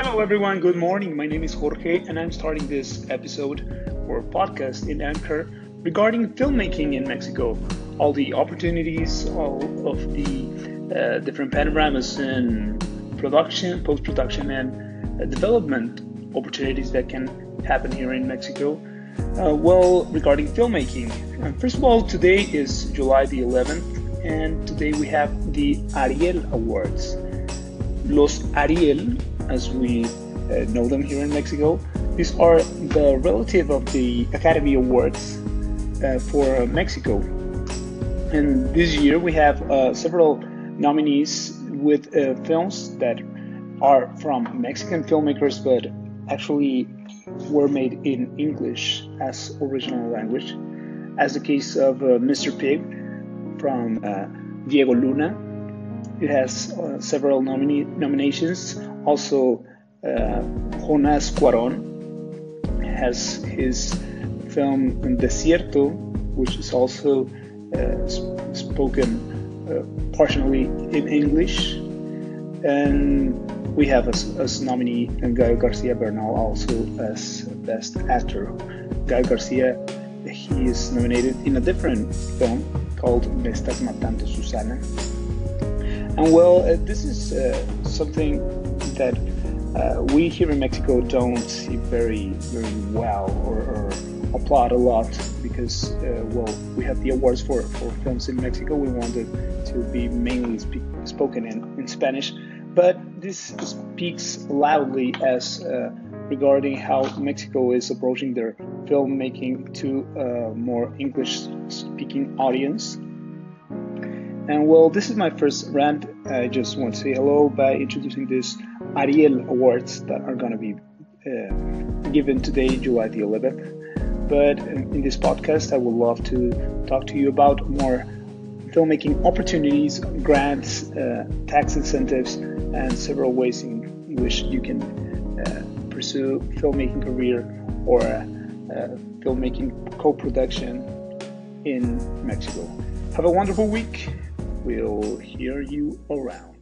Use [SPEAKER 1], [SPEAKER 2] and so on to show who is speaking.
[SPEAKER 1] Hello, everyone. Good morning. My name is Jorge, and I'm starting this episode or podcast in Anchor regarding filmmaking in Mexico. All the opportunities, all of the uh, different panoramas in production, post production, and uh, development opportunities that can happen here in Mexico. Uh, well, regarding filmmaking, first of all, today is July the 11th, and today we have the Ariel Awards. Los Ariel as we uh, know them here in Mexico. These are the relative of the Academy Awards uh, for Mexico. And this year we have uh, several nominees with uh, films that are from Mexican filmmakers but actually were made in English as original language, as the case of uh, Mr. Pig from uh, Diego Luna. It has several nomine- nominations also, uh, Jonas Cuaron has his film Desierto, which is also uh, spoken uh, partially in English. And we have as, as nominee Gael Garcia Bernal also as Best Actor. Gael Garcia, he is nominated in a different film called Me Estás Matando Susana. And well, uh, this is uh, something that uh, we here in Mexico don't see very very well or, or applaud a lot because uh, well we have the awards for, for films in Mexico. We wanted to be mainly spoken in, in Spanish. But this speaks loudly as uh, regarding how Mexico is approaching their filmmaking to a more English speaking audience and well this is my first rant I just want to say hello by introducing this Ariel Awards that are going to be uh, given today, July the 11th. But in this podcast, I would love to talk to you about more filmmaking opportunities, grants, uh, tax incentives, and several ways in which you can uh, pursue filmmaking career or uh, filmmaking co-production in Mexico. Have a wonderful week. We'll hear you around.